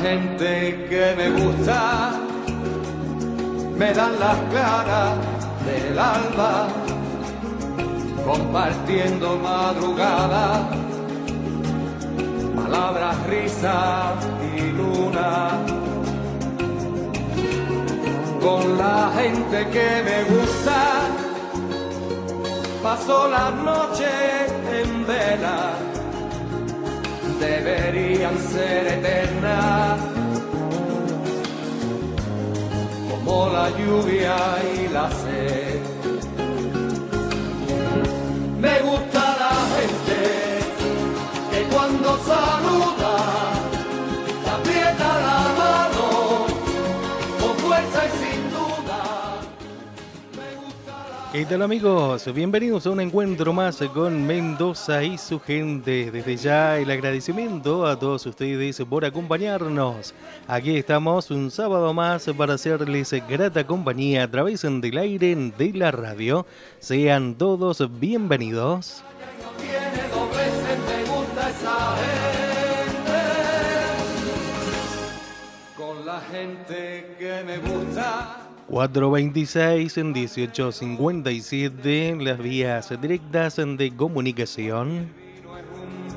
Gente que me gusta, me dan las caras del alba, compartiendo madrugada, palabras, risas y luna. Con la gente que me gusta, paso la noche en vela deberían ser eternas, como la lluvia y la sed. Me gusta ¿Qué tal amigos? Bienvenidos a un encuentro más con Mendoza y su gente. Desde ya el agradecimiento a todos ustedes por acompañarnos. Aquí estamos un sábado más para hacerles grata compañía a través del aire de la radio. Sean todos bienvenidos. Con la gente que me gusta. 426 en 1857, las vías directas de comunicación.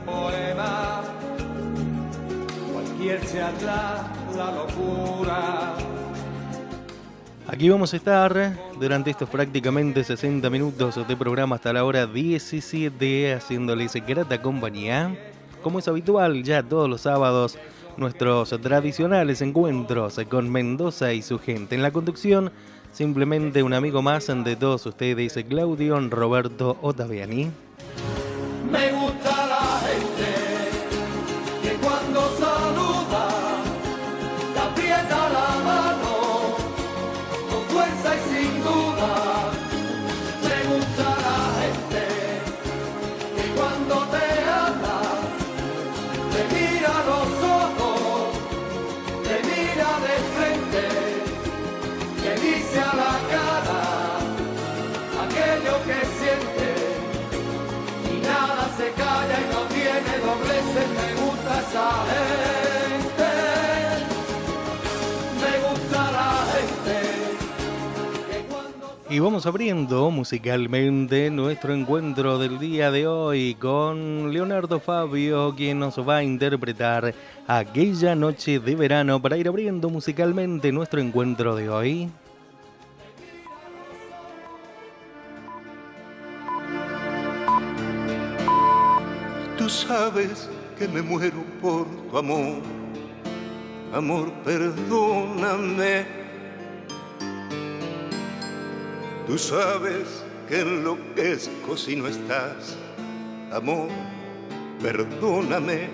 Poema, cualquier la locura. Aquí vamos a estar durante estos prácticamente 60 minutos de programa hasta la hora 17 haciéndoles grata compañía. Como es habitual ya todos los sábados, nuestros tradicionales encuentros con Mendoza y su gente. En la conducción, simplemente un amigo más de todos ustedes, Claudio Roberto Ottaviani. Me gusta Y vamos abriendo musicalmente nuestro encuentro del día de hoy con Leonardo Fabio, quien nos va a interpretar aquella noche de verano para ir abriendo musicalmente nuestro encuentro de hoy. Tú sabes que me muero por tu amor. Amor, perdóname. Tú sabes que enloquezco si no estás. Amor, perdóname.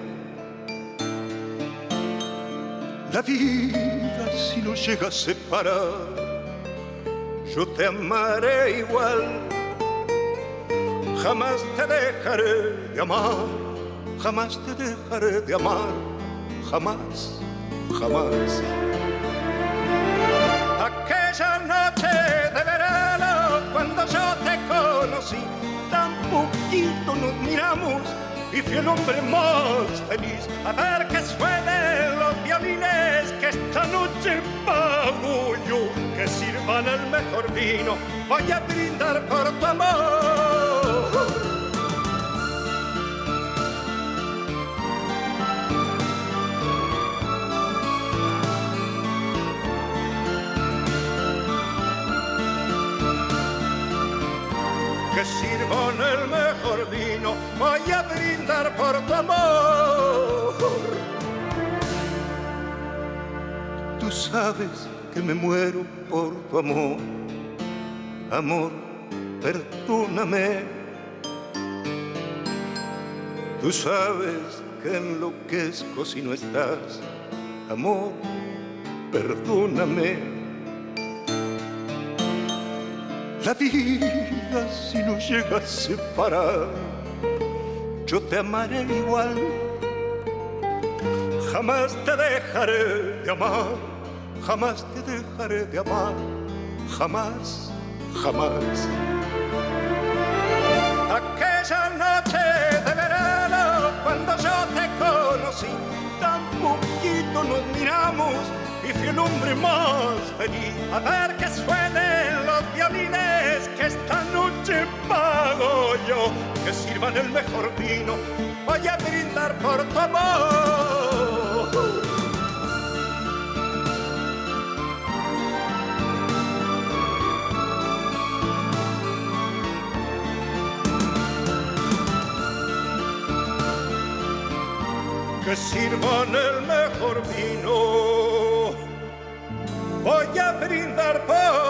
La vida si nos llega a separar, yo te amaré igual Jamás te dejaré de amar, jamás te dejaré de amar, jamás, jamás. Aquella noche conocí, tan poquito nos miramos y fui el hombre más feliz. A ver que suenen los violines, que esta noche pago yo, que sirvan el mejor vino, voy a brindar por tu amor. Que sirvan el mejor vino, voy a brindar por tu amor. Tú sabes que me muero por tu amor, amor, perdóname. Tú sabes que enloquezco si no estás. Amor, perdóname. La vida si nos llega a separar, yo te amaré igual. Jamás te dejaré de amar, jamás te dejaré de amar, jamás, jamás. Aquella noche de verano, cuando yo te conocí, tan poquito nos miramos y fui el hombre más feliz. A ver que suenen los violines, que esta noche pago yo, que sirvan el mejor vino, voy a brindar por tu amor. que sirvan el mejor vino. Voy a brindar por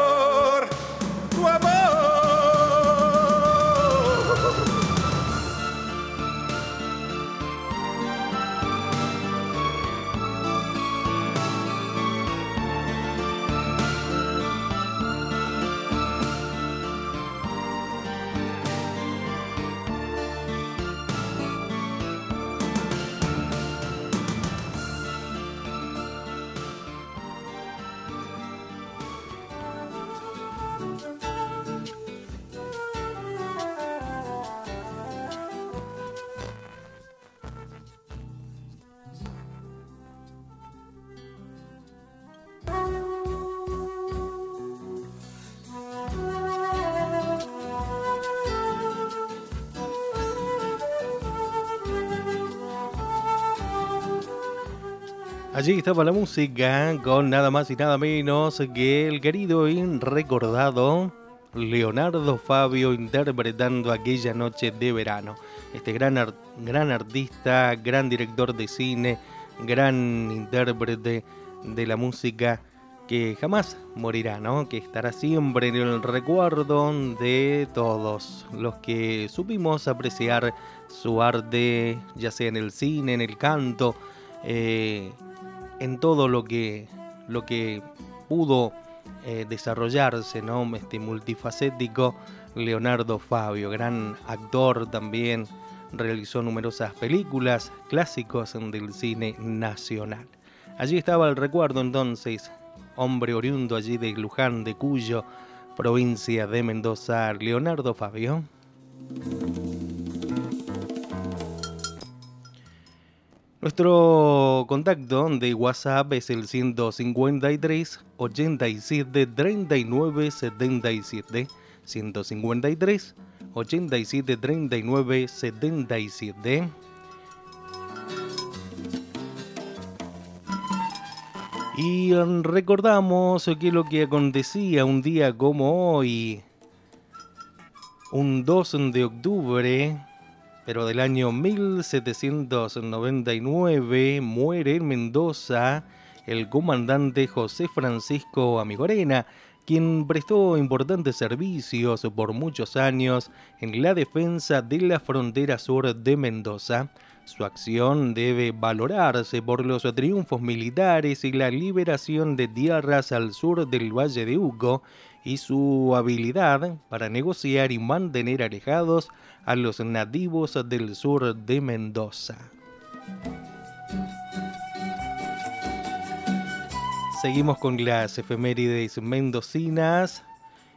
Allí estaba la música con nada más y nada menos que el querido y recordado Leonardo Fabio interpretando aquella noche de verano. Este gran, gran artista, gran director de cine, gran intérprete de la música que jamás morirá, ¿no? Que estará siempre en el recuerdo de todos los que supimos apreciar su arte, ya sea en el cine, en el canto, eh, en todo lo que, lo que pudo eh, desarrollarse, ¿no? Este multifacético Leonardo Fabio, gran actor también, realizó numerosas películas, clásicos del cine nacional. Allí estaba el recuerdo entonces, hombre oriundo allí de Luján de Cuyo, provincia de Mendoza, Leonardo Fabio. Nuestro contacto de WhatsApp es el 153 87 39 77 153 87 39 77 Y recordamos que lo que acontecía un día como hoy, un 2 de octubre pero del año 1799 muere en Mendoza el comandante José Francisco Amigorena, quien prestó importantes servicios por muchos años en la defensa de la frontera sur de Mendoza. Su acción debe valorarse por los triunfos militares y la liberación de tierras al sur del Valle de Uco y su habilidad para negociar y mantener alejados a los nativos del sur de Mendoza. Seguimos con las efemérides mendocinas.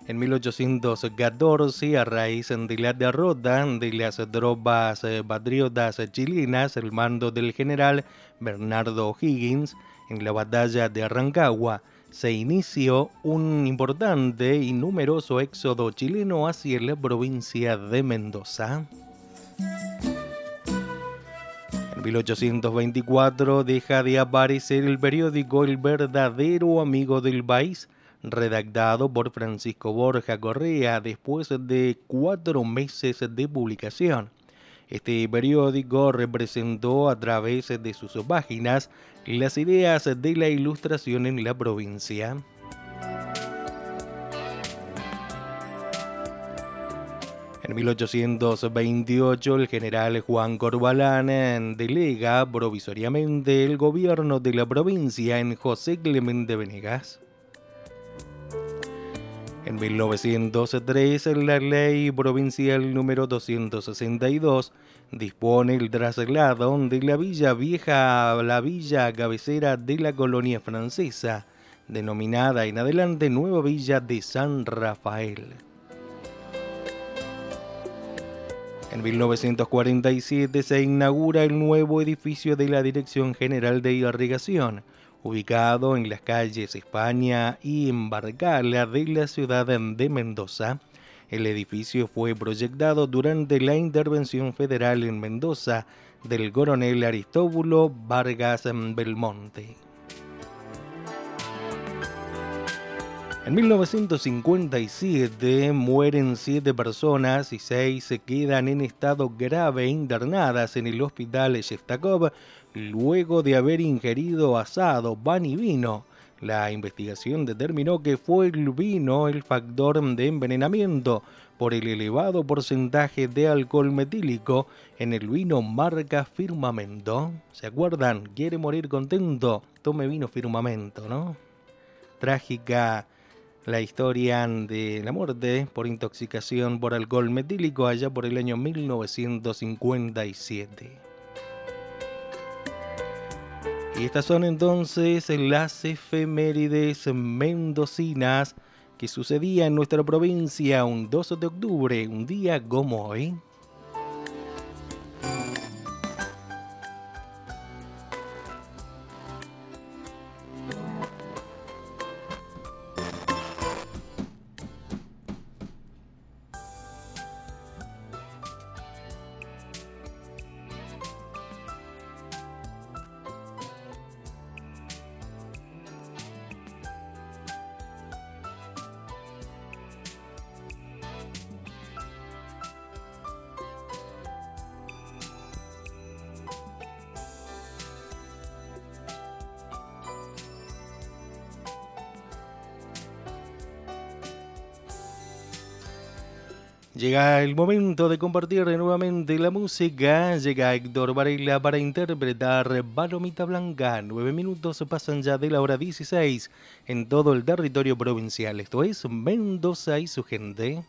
En 1814, a raíz de la derrota de las tropas patriotas chilenas, el mando del general Bernardo O'Higgins en la batalla de Arrancagua, se inició un importante y numeroso éxodo chileno hacia la provincia de Mendoza. En 1824 deja de aparecer el periódico El verdadero amigo del país, redactado por Francisco Borja Correa después de cuatro meses de publicación. Este periódico representó a través de sus páginas las ideas de la ilustración en la provincia. En 1828 el general Juan Corbalán delega provisoriamente el gobierno de la provincia en José Clemente Venegas. En 1903 la ley provincial número 262 dispone el traslado de la Villa Vieja a la villa cabecera de la colonia francesa, denominada en adelante Nueva Villa de San Rafael. En 1947 se inaugura el nuevo edificio de la Dirección General de Irrigación, ubicado en las calles España y Embarcala de la ciudad de Mendoza. El edificio fue proyectado durante la intervención federal en Mendoza del coronel Aristóbulo Vargas Belmonte. En 1957 mueren siete personas y seis se quedan en estado grave internadas en el hospital Shestakov luego de haber ingerido asado, pan y vino. La investigación determinó que fue el vino el factor de envenenamiento por el elevado porcentaje de alcohol metílico en el vino marca Firmamento. ¿Se acuerdan? ¿Quiere morir contento? Tome vino Firmamento, ¿no? Trágica la historia de la muerte por intoxicación por alcohol metílico allá por el año 1957. Y estas son entonces las efemérides mendocinas que sucedía en nuestra provincia un 12 de octubre, un día como hoy. Llega el momento de compartir nuevamente la música. Llega Héctor Varela para interpretar Balomita Blanca. Nueve minutos pasan ya de la hora 16 en todo el territorio provincial. Esto es Mendoza y su gente.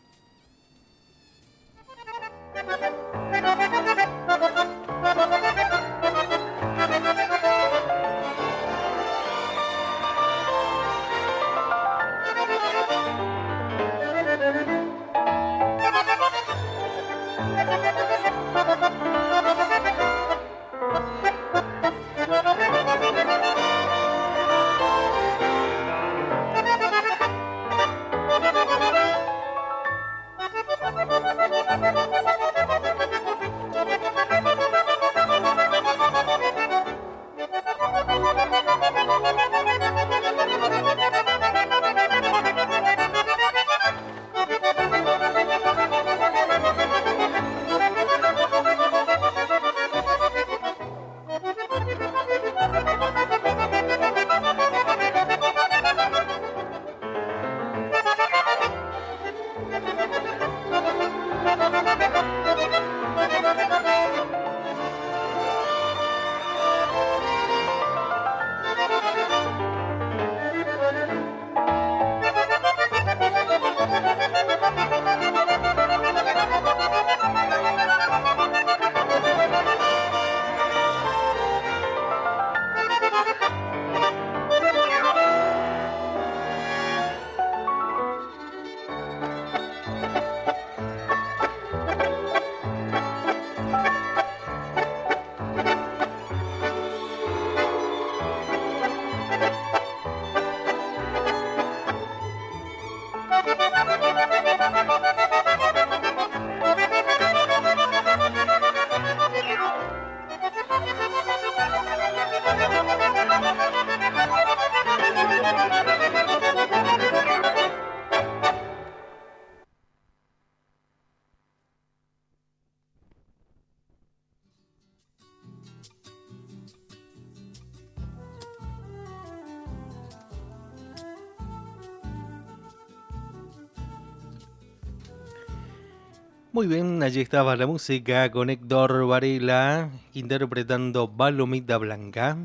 Muy bien, allí estaba la música con Héctor Varela interpretando Balomita Blanca.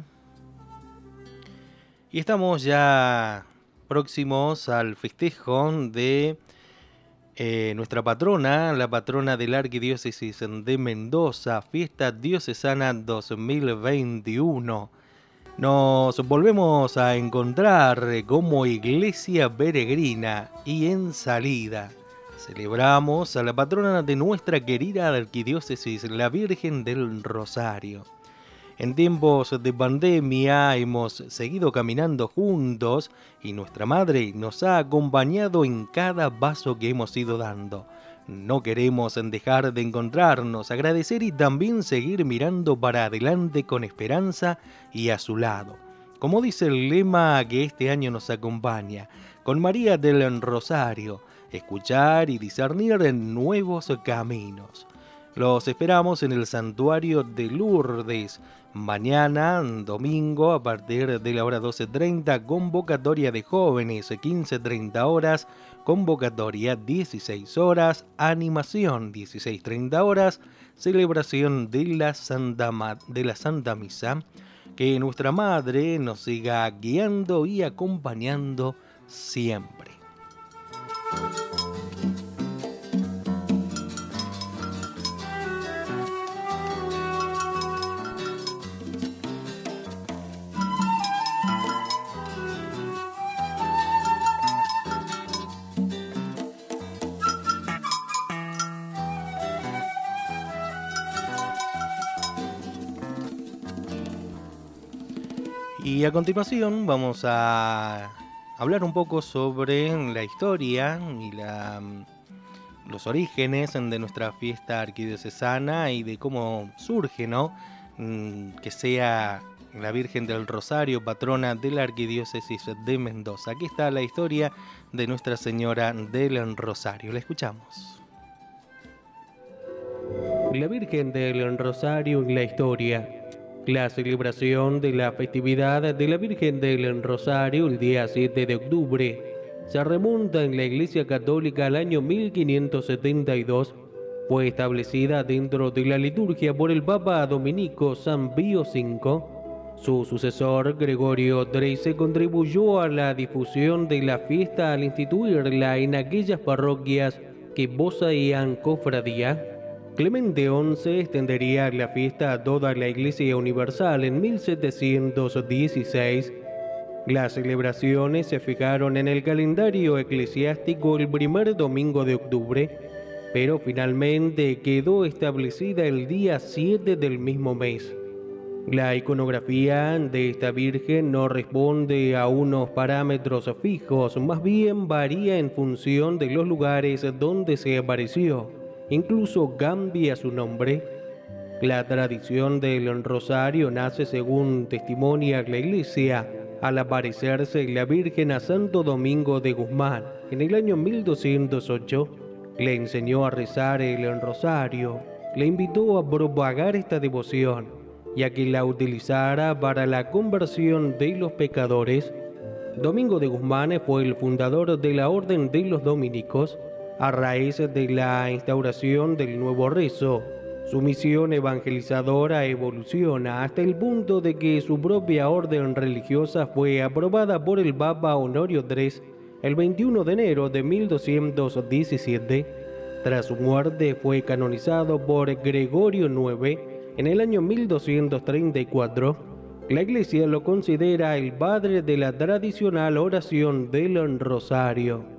Y estamos ya próximos al festejo de eh, nuestra patrona, la patrona de la Arquidiócesis de Mendoza, Fiesta Diocesana 2021. Nos volvemos a encontrar como iglesia peregrina y en salida Celebramos a la patrona de nuestra querida arquidiócesis, la Virgen del Rosario. En tiempos de pandemia hemos seguido caminando juntos y nuestra Madre nos ha acompañado en cada paso que hemos ido dando. No queremos dejar de encontrarnos, agradecer y también seguir mirando para adelante con esperanza y a su lado. Como dice el lema que este año nos acompaña, con María del Rosario, escuchar y discernir nuevos caminos. Los esperamos en el santuario de Lourdes. Mañana, domingo, a partir de la hora 12.30, convocatoria de jóvenes, 15.30 horas, convocatoria 16 horas, animación 16.30 horas, celebración de la, Santa de la Santa Misa. Que nuestra Madre nos siga guiando y acompañando siempre. Y a continuación vamos a hablar un poco sobre la historia y los orígenes de nuestra fiesta arquidiocesana y de cómo surge, ¿no? Mm, que sea la Virgen del Rosario, patrona de la Arquidiócesis de Mendoza. Aquí está la historia de Nuestra Señora del Rosario. La escuchamos. La Virgen del Rosario en la historia. La celebración de la festividad de la Virgen del Rosario el día 7 de octubre se remonta en la Iglesia Católica al año 1572. Fue establecida dentro de la liturgia por el Papa Dominico San Pío V. Su sucesor, Gregorio XIII, contribuyó a la difusión de la fiesta al instituirla en aquellas parroquias que poseían cofradía. Clemente XI extendería la fiesta a toda la Iglesia Universal en 1716. Las celebraciones se fijaron en el calendario eclesiástico el primer domingo de octubre, pero finalmente quedó establecida el día 7 del mismo mes. La iconografía de esta Virgen no responde a unos parámetros fijos, más bien varía en función de los lugares donde se apareció incluso cambia su nombre. La tradición del rosario nace según testimonia la iglesia al aparecerse la Virgen a Santo Domingo de Guzmán en el año 1208. Le enseñó a rezar el rosario, le invitó a propagar esta devoción y a que la utilizara para la conversión de los pecadores. Domingo de Guzmán fue el fundador de la Orden de los Dominicos a raíz de la instauración del nuevo rezo. Su misión evangelizadora evoluciona hasta el punto de que su propia orden religiosa fue aprobada por el Papa Honorio III el 21 de enero de 1217. Tras su muerte fue canonizado por Gregorio IX en el año 1234. La Iglesia lo considera el padre de la tradicional oración del rosario.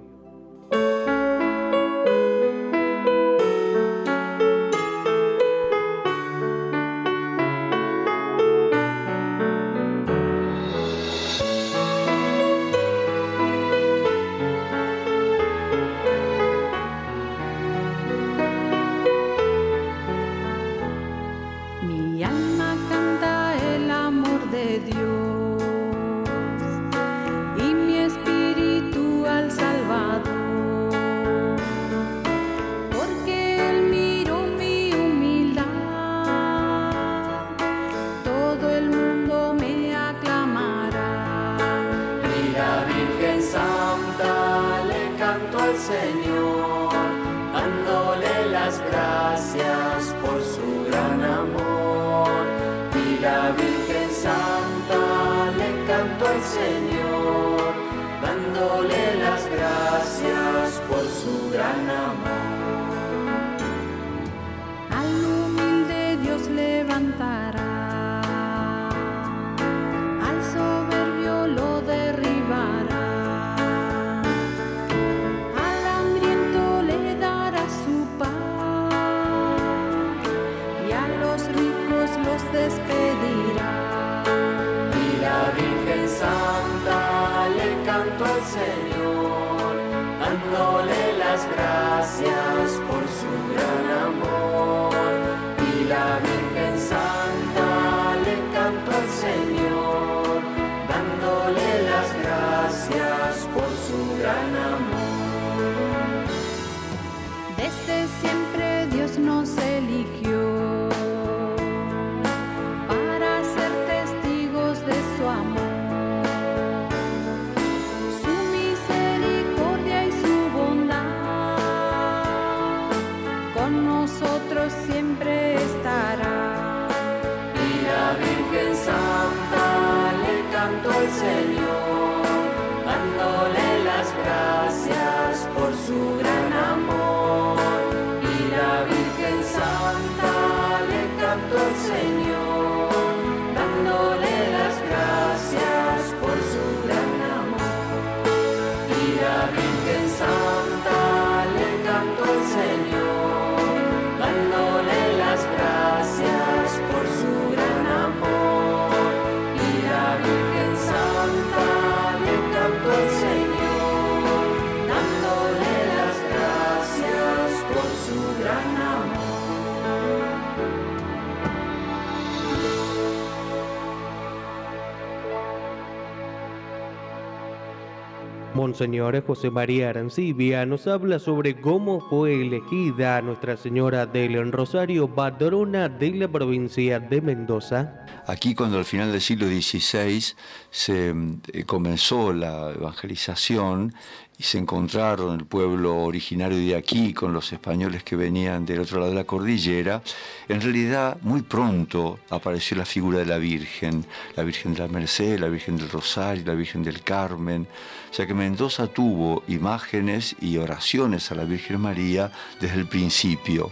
Monseñor José María Arancibia nos habla sobre cómo fue elegida Nuestra Señora del Rosario, patrona de la provincia de Mendoza. Aquí cuando al final del siglo XVI se eh, comenzó la evangelización y se encontraron el pueblo originario de aquí con los españoles que venían del otro lado de la cordillera, en realidad muy pronto apareció la figura de la Virgen, la Virgen de la Merced, la Virgen del Rosario, la Virgen del Carmen, o sea que Mendoza tuvo imágenes y oraciones a la Virgen María desde el principio.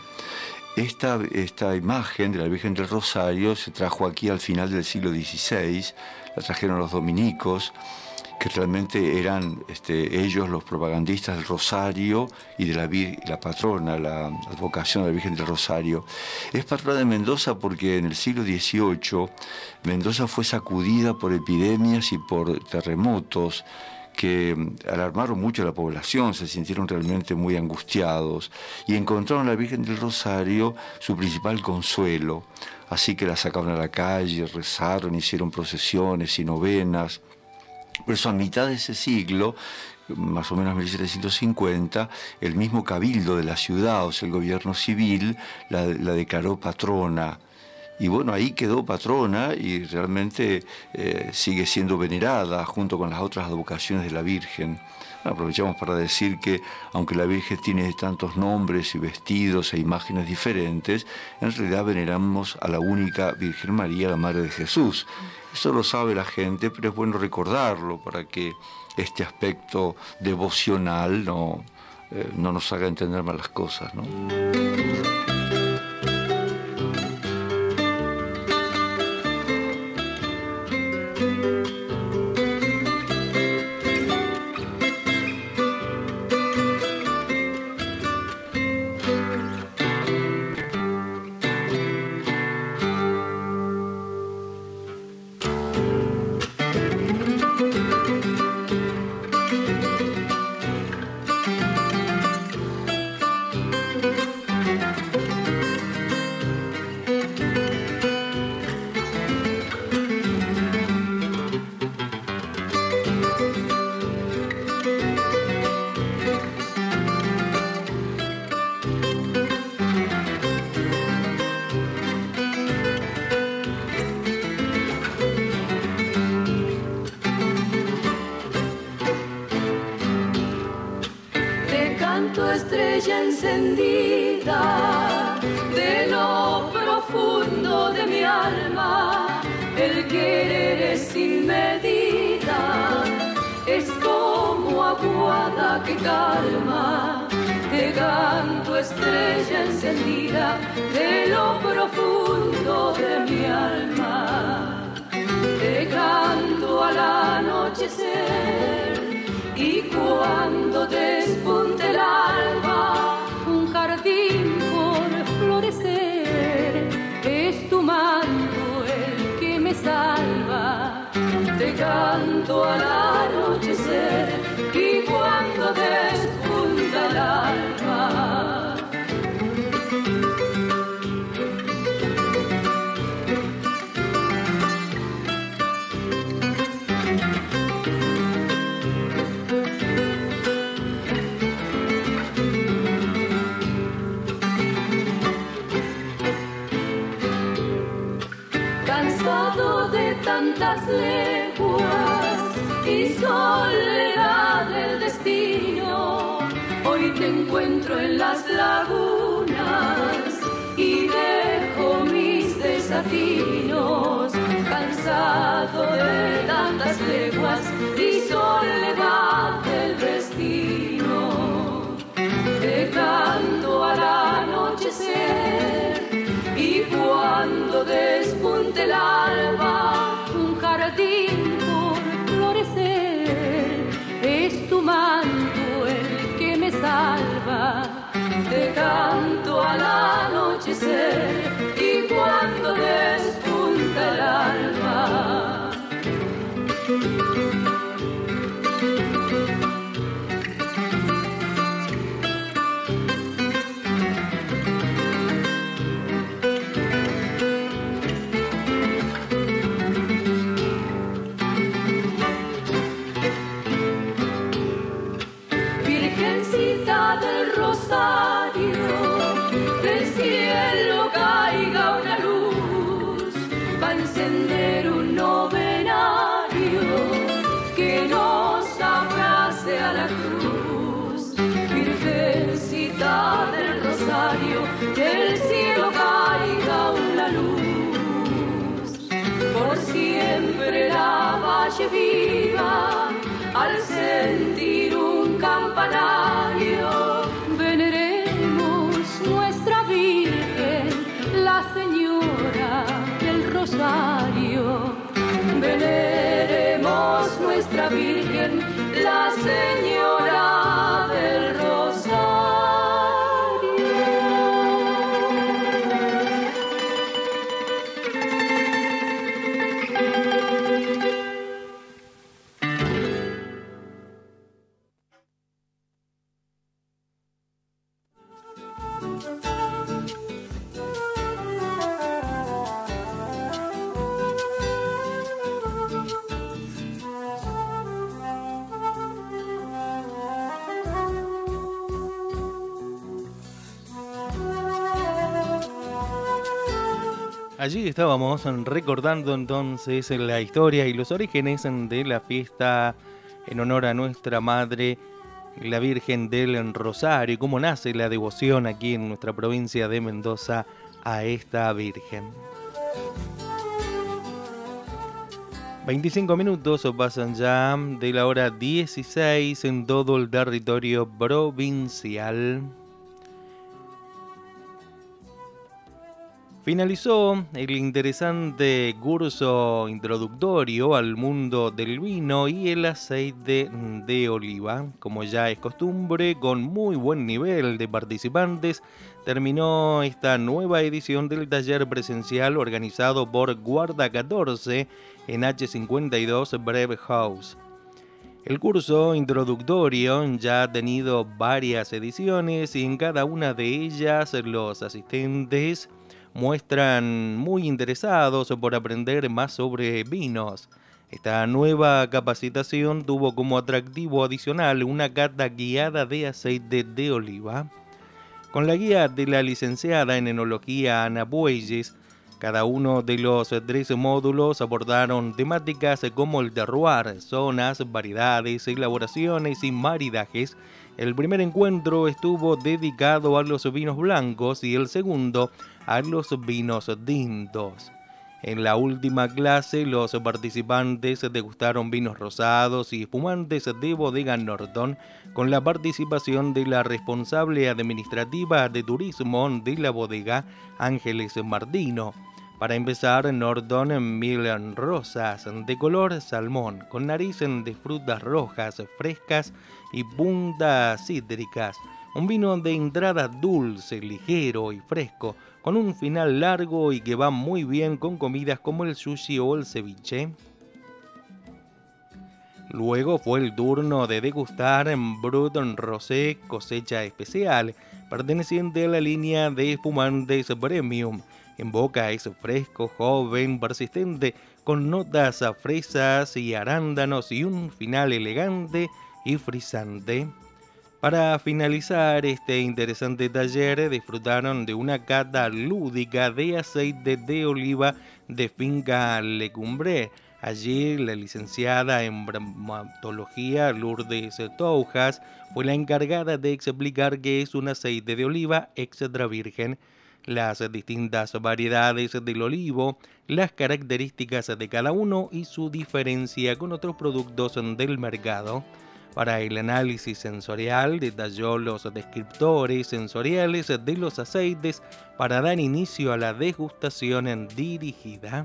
Esta, esta, imagen de la Virgen del Rosario se trajo aquí al final del siglo XVI, la trajeron los dominicos, que realmente eran este, ellos los propagandistas del Rosario y de la, la patrona, la advocación de la Virgen del Rosario. Es patrona de Mendoza porque en el siglo XVIII Mendoza fue sacudida por epidemias y por terremotos que alarmaron mucho a la población, se sintieron realmente muy angustiados y encontraron a la Virgen del Rosario su principal consuelo. Así que la sacaron a la calle, rezaron, hicieron procesiones y novenas. Por eso a mitad de ese siglo, más o menos 1750, el mismo cabildo de la ciudad, o sea, el gobierno civil, la, la declaró patrona. Y bueno, ahí quedó patrona y realmente eh, sigue siendo venerada junto con las otras advocaciones de la Virgen. Aprovechamos para decir que aunque la Virgen tiene tantos nombres y vestidos e imágenes diferentes, en realidad veneramos a la única Virgen María, la Madre de Jesús. Eso lo sabe la gente, pero es bueno recordarlo para que este aspecto devocional no, eh, no nos haga entender mal las cosas. ¿no? Un jardín por florecer, es tu manto el que me salva. Te canto al anochecer y cuando despunta el alba. La estábamos recordando entonces la historia y los orígenes de la fiesta en honor a nuestra madre, la Virgen del Rosario, cómo nace la devoción aquí en nuestra provincia de Mendoza a esta Virgen. 25 minutos pasan ya de la hora 16 en todo el territorio provincial. Finalizó el interesante curso introductorio al mundo del vino y el aceite de oliva. Como ya es costumbre, con muy buen nivel de participantes, terminó esta nueva edición del taller presencial organizado por Guarda 14 en H52 Brev House. El curso introductorio ya ha tenido varias ediciones y en cada una de ellas los asistentes muestran muy interesados por aprender más sobre vinos. Esta nueva capacitación tuvo como atractivo adicional una cata guiada de aceite de oliva. Con la guía de la licenciada en enología Ana Bueyes, cada uno de los tres módulos abordaron temáticas como el terroir, zonas, variedades, elaboraciones y maridajes. El primer encuentro estuvo dedicado a los vinos blancos y el segundo a los vinos tintos. En la última clase, los participantes degustaron vinos rosados y espumantes de bodega Norton con la participación de la responsable administrativa de turismo de la bodega, Ángeles Martino. Para empezar, Norton Milan rosas de color salmón, con nariz de frutas rojas frescas y puntas cítricas. Un vino de entrada dulce, ligero y fresco, con un final largo y que va muy bien con comidas como el sushi o el ceviche. Luego fue el turno de degustar Bruton Rosé cosecha especial, perteneciente a la línea de espumantes Premium. En boca es fresco, joven, persistente, con notas a fresas y arándanos y un final elegante y frisante. Para finalizar este interesante taller disfrutaron de una cata lúdica de aceite de oliva de finca Lecumbre. Allí la licenciada en bromatología Lourdes Toujas fue la encargada de explicar qué es un aceite de oliva extra virgen, las distintas variedades del olivo, las características de cada uno y su diferencia con otros productos del mercado. Para el análisis sensorial detalló los descriptores sensoriales de los aceites para dar inicio a la degustación dirigida.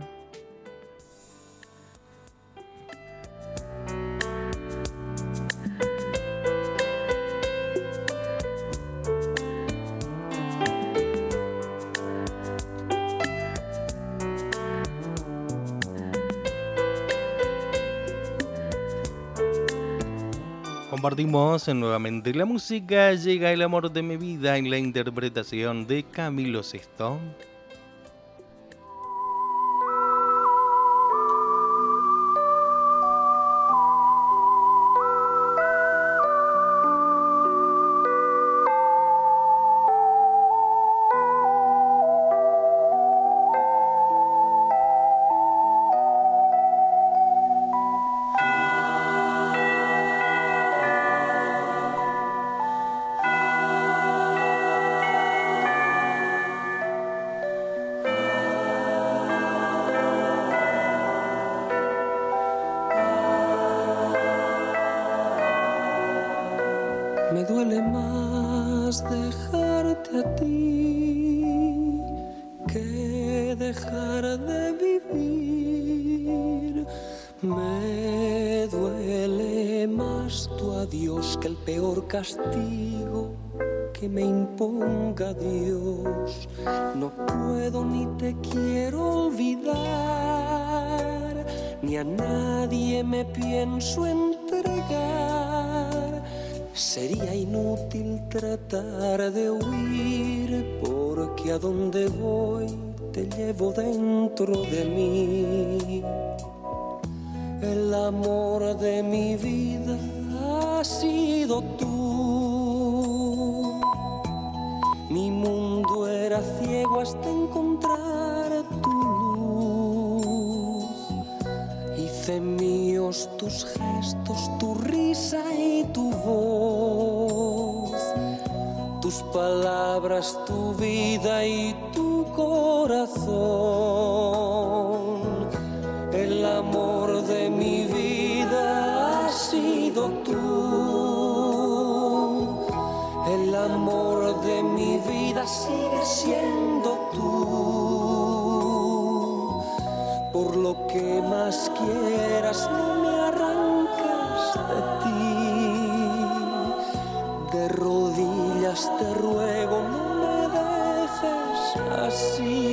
Compartimos nuevamente la música, llega el amor de mi vida en la interpretación de Camilo VI. Gestos, tu risa y tu voz. Tus palabras, tu vida y tu corazón. El amor de mi vida ha sido tú el amor de mi vida sigue siendo tú. Por lo que más quieras, no me te ruego, no me dejes así.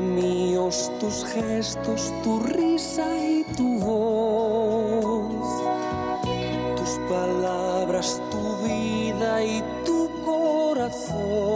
Míos tus gestos, tu risa y tu voz, tus palabras, tu vida y tu corazón.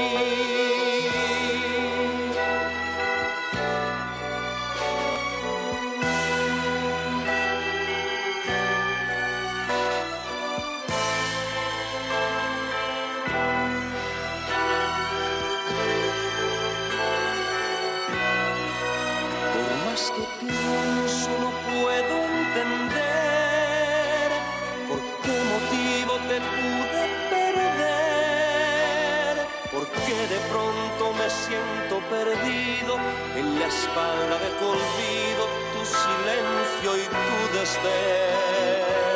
Perdido en la espalda de tu tu silencio y tu desdén.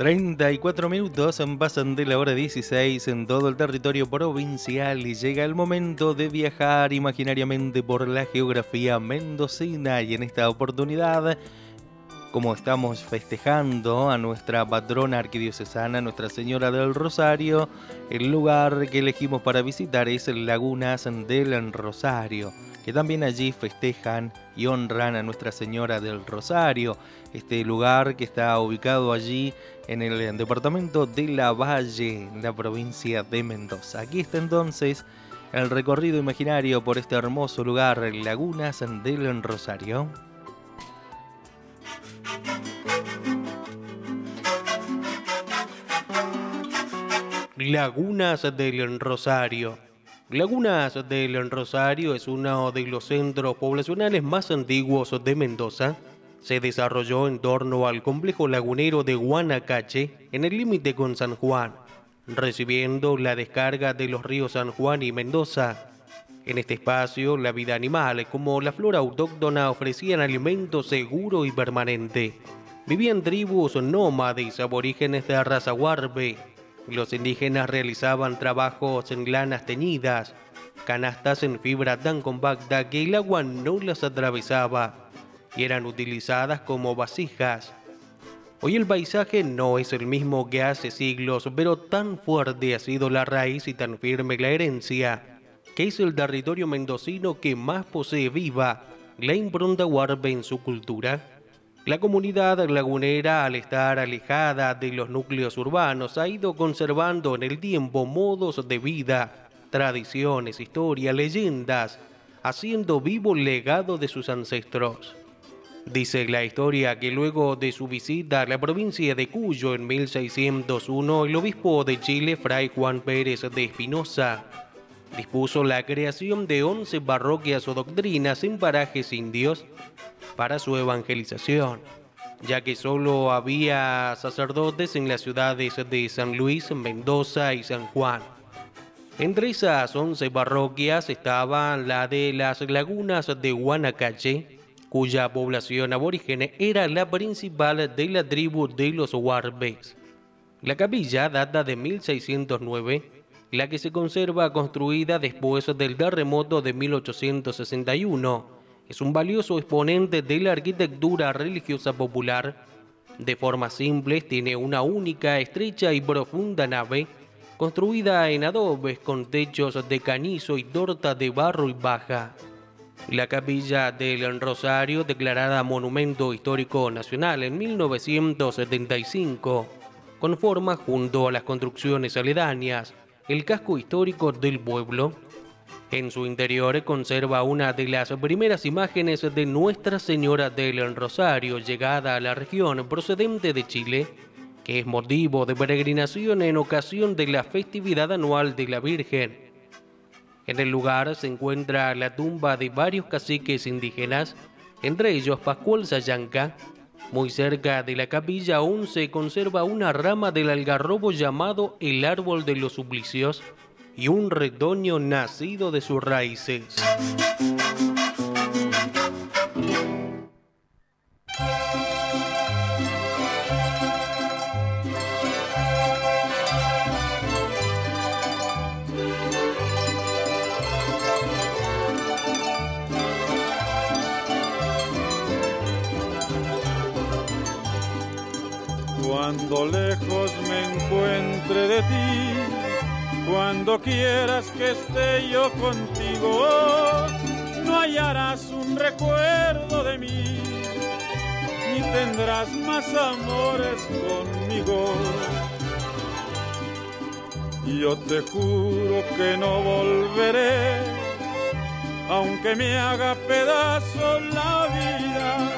Treinta y cuatro minutos pasan de la hora 16 en todo el territorio provincial y llega el momento de viajar imaginariamente por la geografía mendocina y en esta oportunidad, como estamos festejando a nuestra patrona arquidiocesana, Nuestra Señora del Rosario, el lugar que elegimos para visitar es Lagunas del Rosario que también allí festejan y honran a Nuestra Señora del Rosario, este lugar que está ubicado allí en el departamento de La Valle, en la provincia de Mendoza. Aquí está entonces el recorrido imaginario por este hermoso lugar, Lagunas del Rosario. Lagunas del Rosario. Lagunas del Rosario es uno de los centros poblacionales más antiguos de Mendoza. Se desarrolló en torno al complejo lagunero de Guanacache, en el límite con San Juan, recibiendo la descarga de los ríos San Juan y Mendoza. En este espacio, la vida animal, como la flora autóctona, ofrecían alimento seguro y permanente. Vivían tribus nómades aborígenes de raza huarbe, los indígenas realizaban trabajos en lanas teñidas, canastas en fibra tan compacta que el agua no las atravesaba y eran utilizadas como vasijas. Hoy el paisaje no es el mismo que hace siglos, pero tan fuerte ha sido la raíz y tan firme la herencia, que es el territorio mendocino que más posee viva la impronta huarbe en su cultura. La comunidad lagunera, al estar alejada de los núcleos urbanos, ha ido conservando en el tiempo modos de vida, tradiciones, historia, leyendas, haciendo vivo el legado de sus ancestros. Dice la historia que luego de su visita a la provincia de Cuyo en 1601, el obispo de Chile, Fray Juan Pérez de Espinosa, dispuso la creación de 11 parroquias o doctrinas en parajes indios para su evangelización, ya que solo había sacerdotes en las ciudades de San Luis, Mendoza y San Juan. Entre esas 11 parroquias estaba la de las lagunas de Guanacache, cuya población aborígene era la principal de la tribu de los Warbes. La capilla data de 1609, la que se conserva construida después del terremoto de 1861. Es un valioso exponente de la arquitectura religiosa popular. De forma simple, tiene una única, estrecha y profunda nave construida en adobes con techos de canizo y torta de barro y baja. La capilla del Rosario, declarada Monumento Histórico Nacional en 1975, conforma junto a las construcciones aledañas el casco histórico del pueblo. En su interior conserva una de las primeras imágenes de Nuestra Señora del Rosario llegada a la región procedente de Chile que es motivo de peregrinación en ocasión de la festividad anual de la Virgen. En el lugar se encuentra la tumba de varios caciques indígenas, entre ellos Pascual Sayanca. Muy cerca de la capilla aún se conserva una rama del algarrobo llamado el árbol de los suplicios y un retoño nacido de sus raíces. Cuando lejos cuando quieras que esté yo contigo, no hallarás un recuerdo de mí, ni tendrás más amores conmigo. Yo te juro que no volveré, aunque me haga pedazo la vida,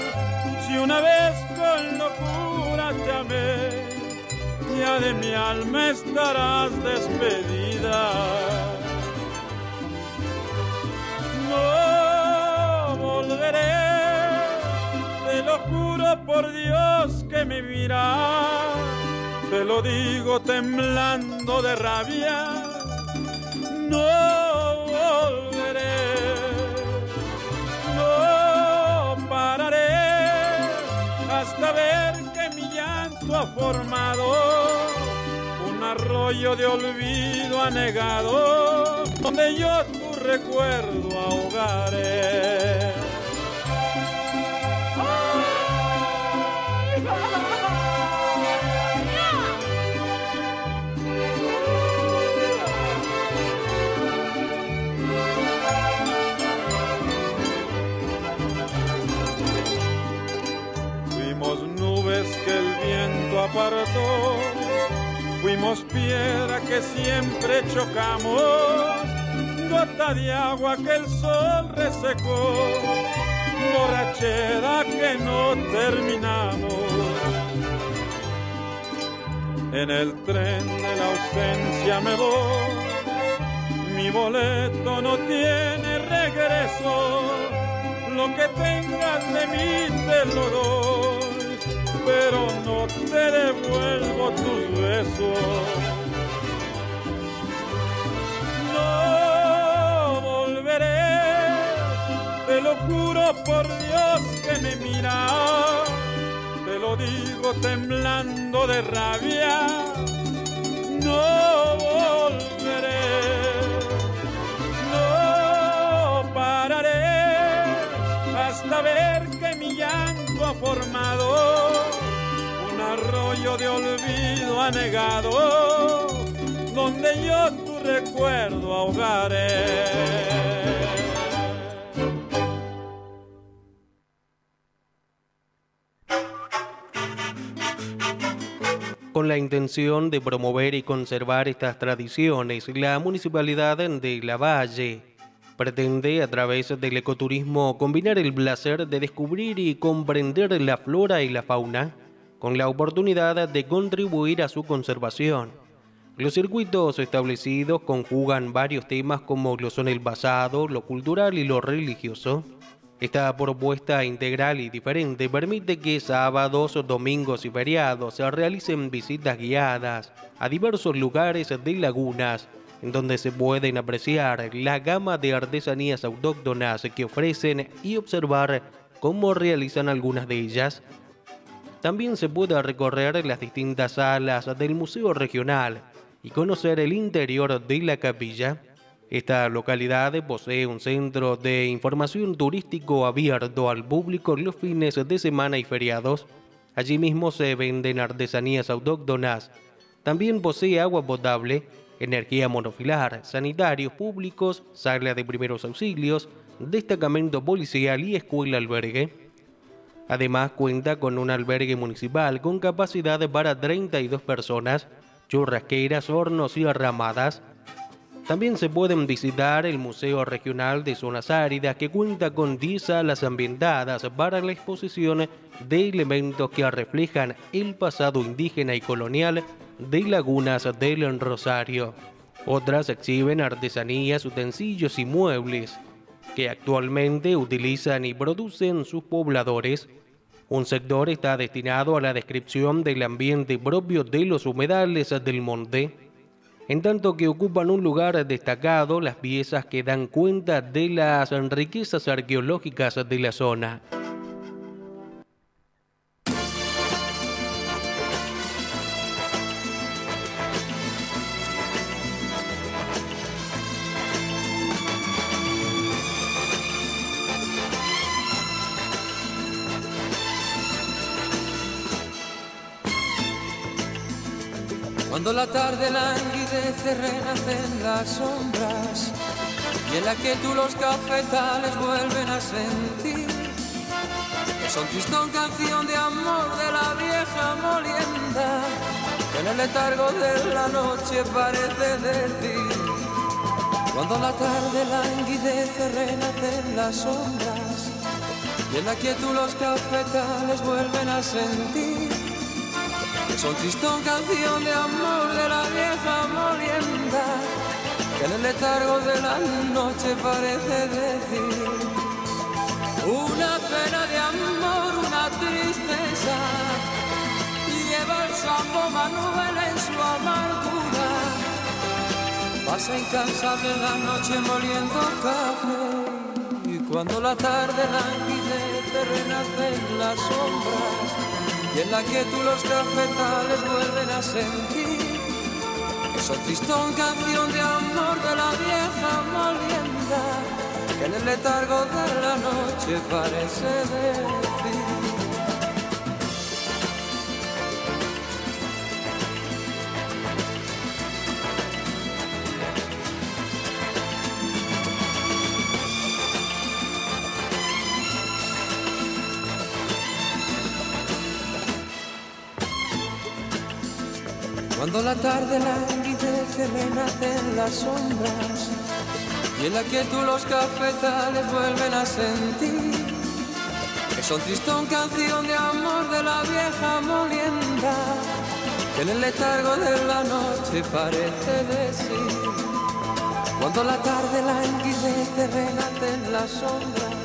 si una vez con locura te amé, ya de mi alma estarás No volveré, te lo juro por Dios que me mira, te lo digo temblando de rabia. No volveré, no pararé hasta ver que mi llanto ha formado arroyo de olvido anegado, donde yo tu recuerdo ahogaré. Fuimos nubes que el viento apartó, fuimos piedra que siempre chocamos, gota de agua que el sol resecó, borrachera que no terminamos. En el tren de la ausencia me voy, mi boleto no tiene regreso lo que tengas de mí te lo doy, pero no te devuelvo tus besos. No volveré, te lo juro por Dios que me mira, te lo digo temblando de rabia. No volveré, no pararé hasta ver que mi llanto ha formado de olvido anegado, donde yo tu recuerdo ahogaré. Con la intención de promover y conservar estas tradiciones, la Municipalidad de La Valle pretende a través del ecoturismo combinar el placer de descubrir y comprender la flora y la fauna con la oportunidad de contribuir a su conservación. Los circuitos establecidos conjugan varios temas como lo son el pasado, lo cultural y lo religioso. Esta propuesta integral y diferente permite que sábados, domingos y feriados se realicen visitas guiadas a diversos lugares de lagunas en donde se pueden apreciar la gama de artesanías autóctonas que ofrecen y observar cómo realizan algunas de ellas. También se puede recorrer las distintas salas del Museo Regional y conocer el interior de la capilla. Esta localidad posee un centro de información turístico abierto al público los fines de semana y feriados. Allí mismo se venden artesanías autóctonas. También posee agua potable, energía monofilar, sanitarios públicos, sala de primeros auxilios, destacamento policial y escuela albergue. Además cuenta con un albergue municipal con capacidad para 32 personas, churrasqueras, hornos y ramadas. También se pueden visitar el Museo Regional de Zonas Áridas que cuenta con 10 salas ambientadas para la exposición de elementos que reflejan el pasado indígena y colonial de lagunas del Rosario. Otras exhiben artesanías, utensilios y muebles que actualmente utilizan y producen sus pobladores. Un sector está destinado a la descripción del ambiente propio de los humedales del monte, en tanto que ocupan un lugar destacado las piezas que dan cuenta de las riquezas arqueológicas de la zona. Cuando la tarde languidece renacen las sombras y en la que tú los cafetales vuelven a sentir. Que son tristón canción de amor de la vieja molienda que en el letargo de la noche parece decir. Cuando la tarde languidece renacen las sombras y en la que tú los cafetales vuelven a sentir son tristón canción de amor de la vieja molienda que en el letargo de la noche parece decir una pena de amor, una tristeza lleva el sambo Manuel en su amargura. Pasa incansable la noche moliendo café y cuando la tarde languidece renacen las sombras y en la que tú los cafetales vuelven a sentir esa tristón canción de amor de la vieja molienda que en el letargo de la noche parece decir. Cuando la tarde languidece renacen las sombras. Y en la que tú los cafetales vuelven a sentir. Que son tristón canción de amor de la vieja molienda que en el letargo de la noche parece decir. Cuando la tarde languidece renacen las sombras.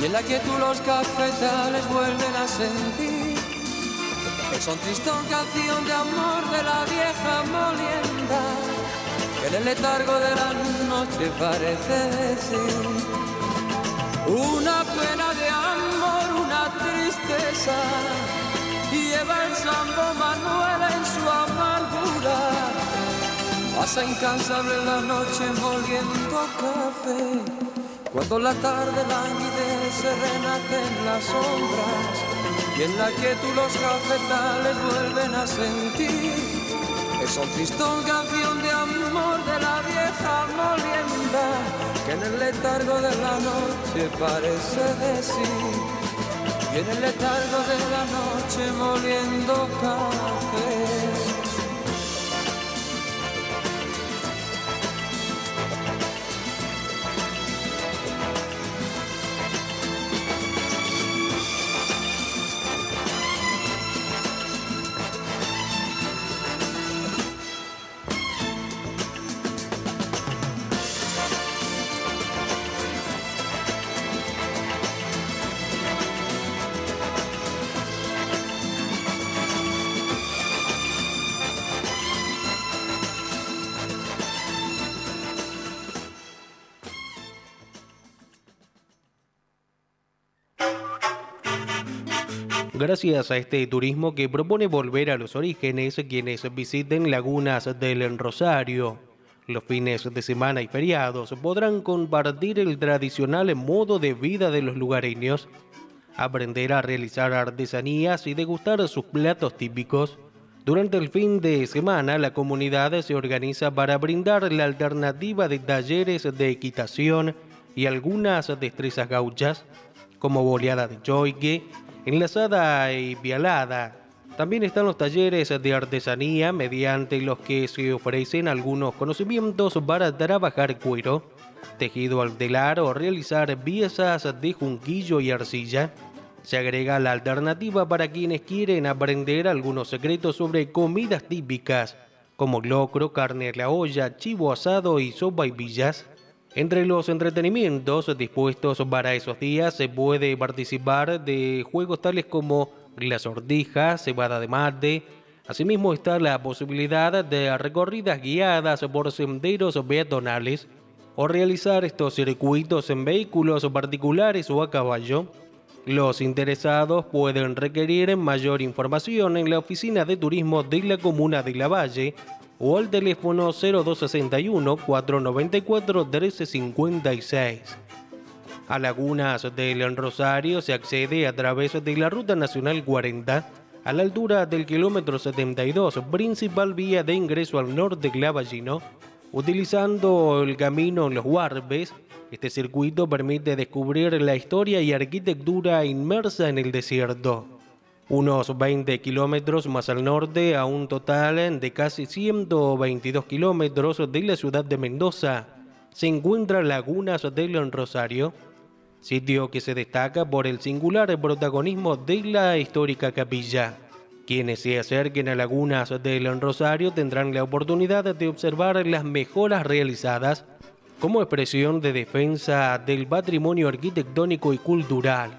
Y en la que tú los cafetales vuelven a sentir son tristón canción de amor de la vieja molienda que en el letargo de la noche parece decir una pena de amor, una tristeza lleva el sambo Manuel en su amargura. Pasa incansable la noche moliendo café cuando la tarde languidece renacen las sombras y en la que tú los cafetales vuelven a sentir. Esa tristón canción de amor de la vieja molienda que en el letargo de la noche parece decir. Y en el letargo de la noche moliendo café Gracias a este turismo que propone volver a los orígenes, quienes visiten lagunas del Rosario, los fines de semana y feriados podrán compartir el tradicional modo de vida de los lugareños, aprender a realizar artesanías y degustar sus platos típicos. Durante el fin de semana, la comunidad se organiza para brindar la alternativa de talleres de equitación y algunas destrezas gauchas, como boleada de choique, enlazada y vialada. También están los talleres de artesanía mediante los que se ofrecen algunos conocimientos para trabajar cuero, tejido al telar o realizar piezas de junquillo y arcilla. Se agrega la alternativa para quienes quieren aprender algunos secretos sobre comidas típicas, como locro, carne a la olla, chivo asado y sopa y villas. Entre los entretenimientos dispuestos para esos días se puede participar de juegos tales como la sortija, cebada de mate. Asimismo está la posibilidad de recorridas guiadas por senderos peatonales o realizar estos circuitos en vehículos particulares o a caballo. Los interesados pueden requerir mayor información en la oficina de turismo de la comuna de La Valle o al teléfono 0261 494 1356. A Lagunas del Rosario se accede a través de la Ruta Nacional 40 a la altura del kilómetro 72, principal vía de ingreso al norte de Clavallino, utilizando el camino Los Guarbes. Este circuito permite descubrir la historia y arquitectura inmersa en el desierto unos 20 kilómetros más al norte a un total de casi 122 kilómetros de la ciudad de Mendoza, se encuentra Lagunas del Rosario, sitio que se destaca por el singular protagonismo de la histórica capilla. Quienes se acerquen a Lagunas del Rosario tendrán la oportunidad de observar las mejoras realizadas como expresión de defensa del patrimonio arquitectónico y cultural.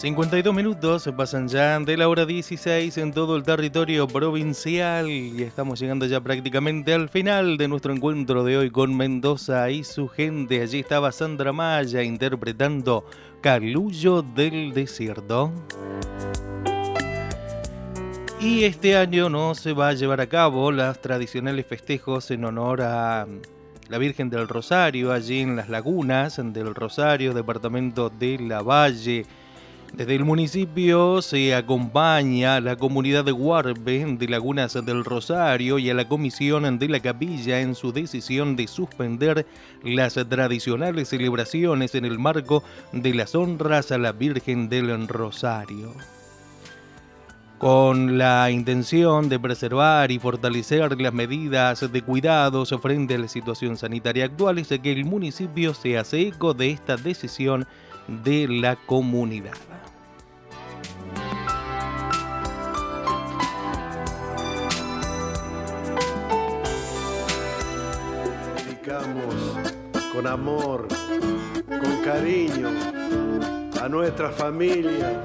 52 minutos se pasan ya de la hora 16 en todo el territorio provincial y estamos llegando ya prácticamente al final de nuestro encuentro de hoy con Mendoza y su gente. Allí estaba Sandra Maya interpretando Calullo del Desierto. Y este año no se va a llevar a cabo las tradicionales festejos en honor a la Virgen del Rosario, allí en las lagunas del Rosario, departamento de La Valle. Desde el municipio se acompaña a la comunidad de Guarbe de Lagunas del Rosario y a la comisión de la capilla en su decisión de suspender las tradicionales celebraciones en el marco de las honras a la Virgen del Rosario. Con la intención de preservar y fortalecer las medidas de cuidados frente a la situación sanitaria actual, es que el municipio se hace eco de esta decisión de la comunidad. Con amor, con cariño a nuestra familia,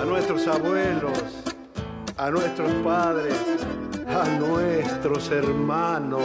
a nuestros abuelos, a nuestros padres, a nuestros hermanos.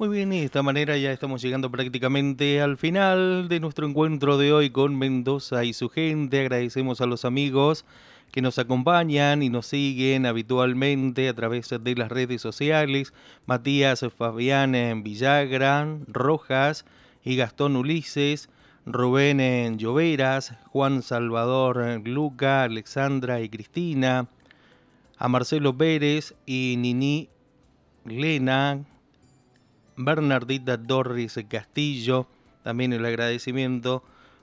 Muy bien, y de esta manera ya estamos llegando prácticamente al final de nuestro encuentro de hoy con Mendoza y su gente. Agradecemos a los amigos que nos acompañan y nos siguen habitualmente a través de las redes sociales. Matías Fabián en Villagra, Rojas y Gastón Ulises. Rubén en Lloveras, Juan Salvador Luca, Alexandra y Cristina, a Marcelo Pérez y Nini Lena, Bernardita Torres Castillo, también el agradecimiento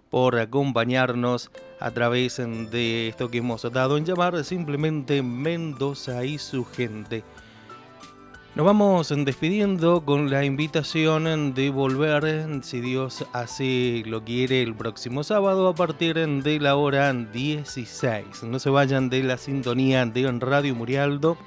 por acompañarnos a través de esto que hemos dado en llamar simplemente Mendoza y su gente. Nos vamos despidiendo con la invitación de volver, si Dios así lo quiere, el próximo sábado a partir de la hora 16. No se vayan de la sintonía de Radio Murialdo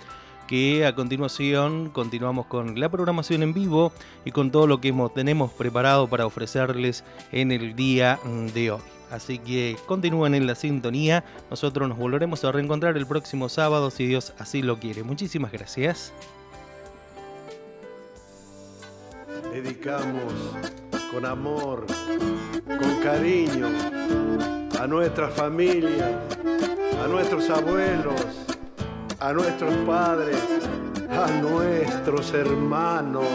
que a continuación continuamos con la programación en vivo y con todo lo que tenemos preparado para ofrecerles en el día de hoy. Así que continúen en la sintonía, nosotros nos volveremos a reencontrar el próximo sábado si Dios así lo quiere. Muchísimas gracias. Dedicamos con amor, con cariño a nuestra familia, a nuestros abuelos, a nuestros padres, a nuestros hermanos.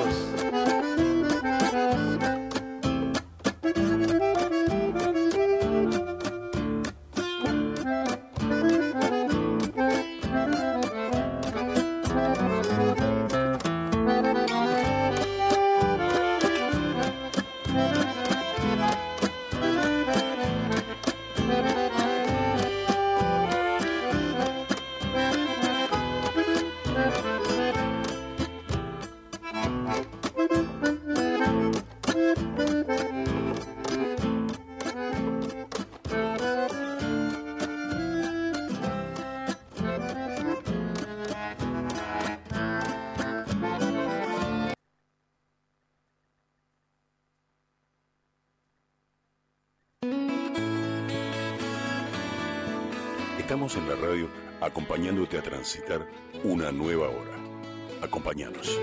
Transitar una nueva hora. Acompáñanos.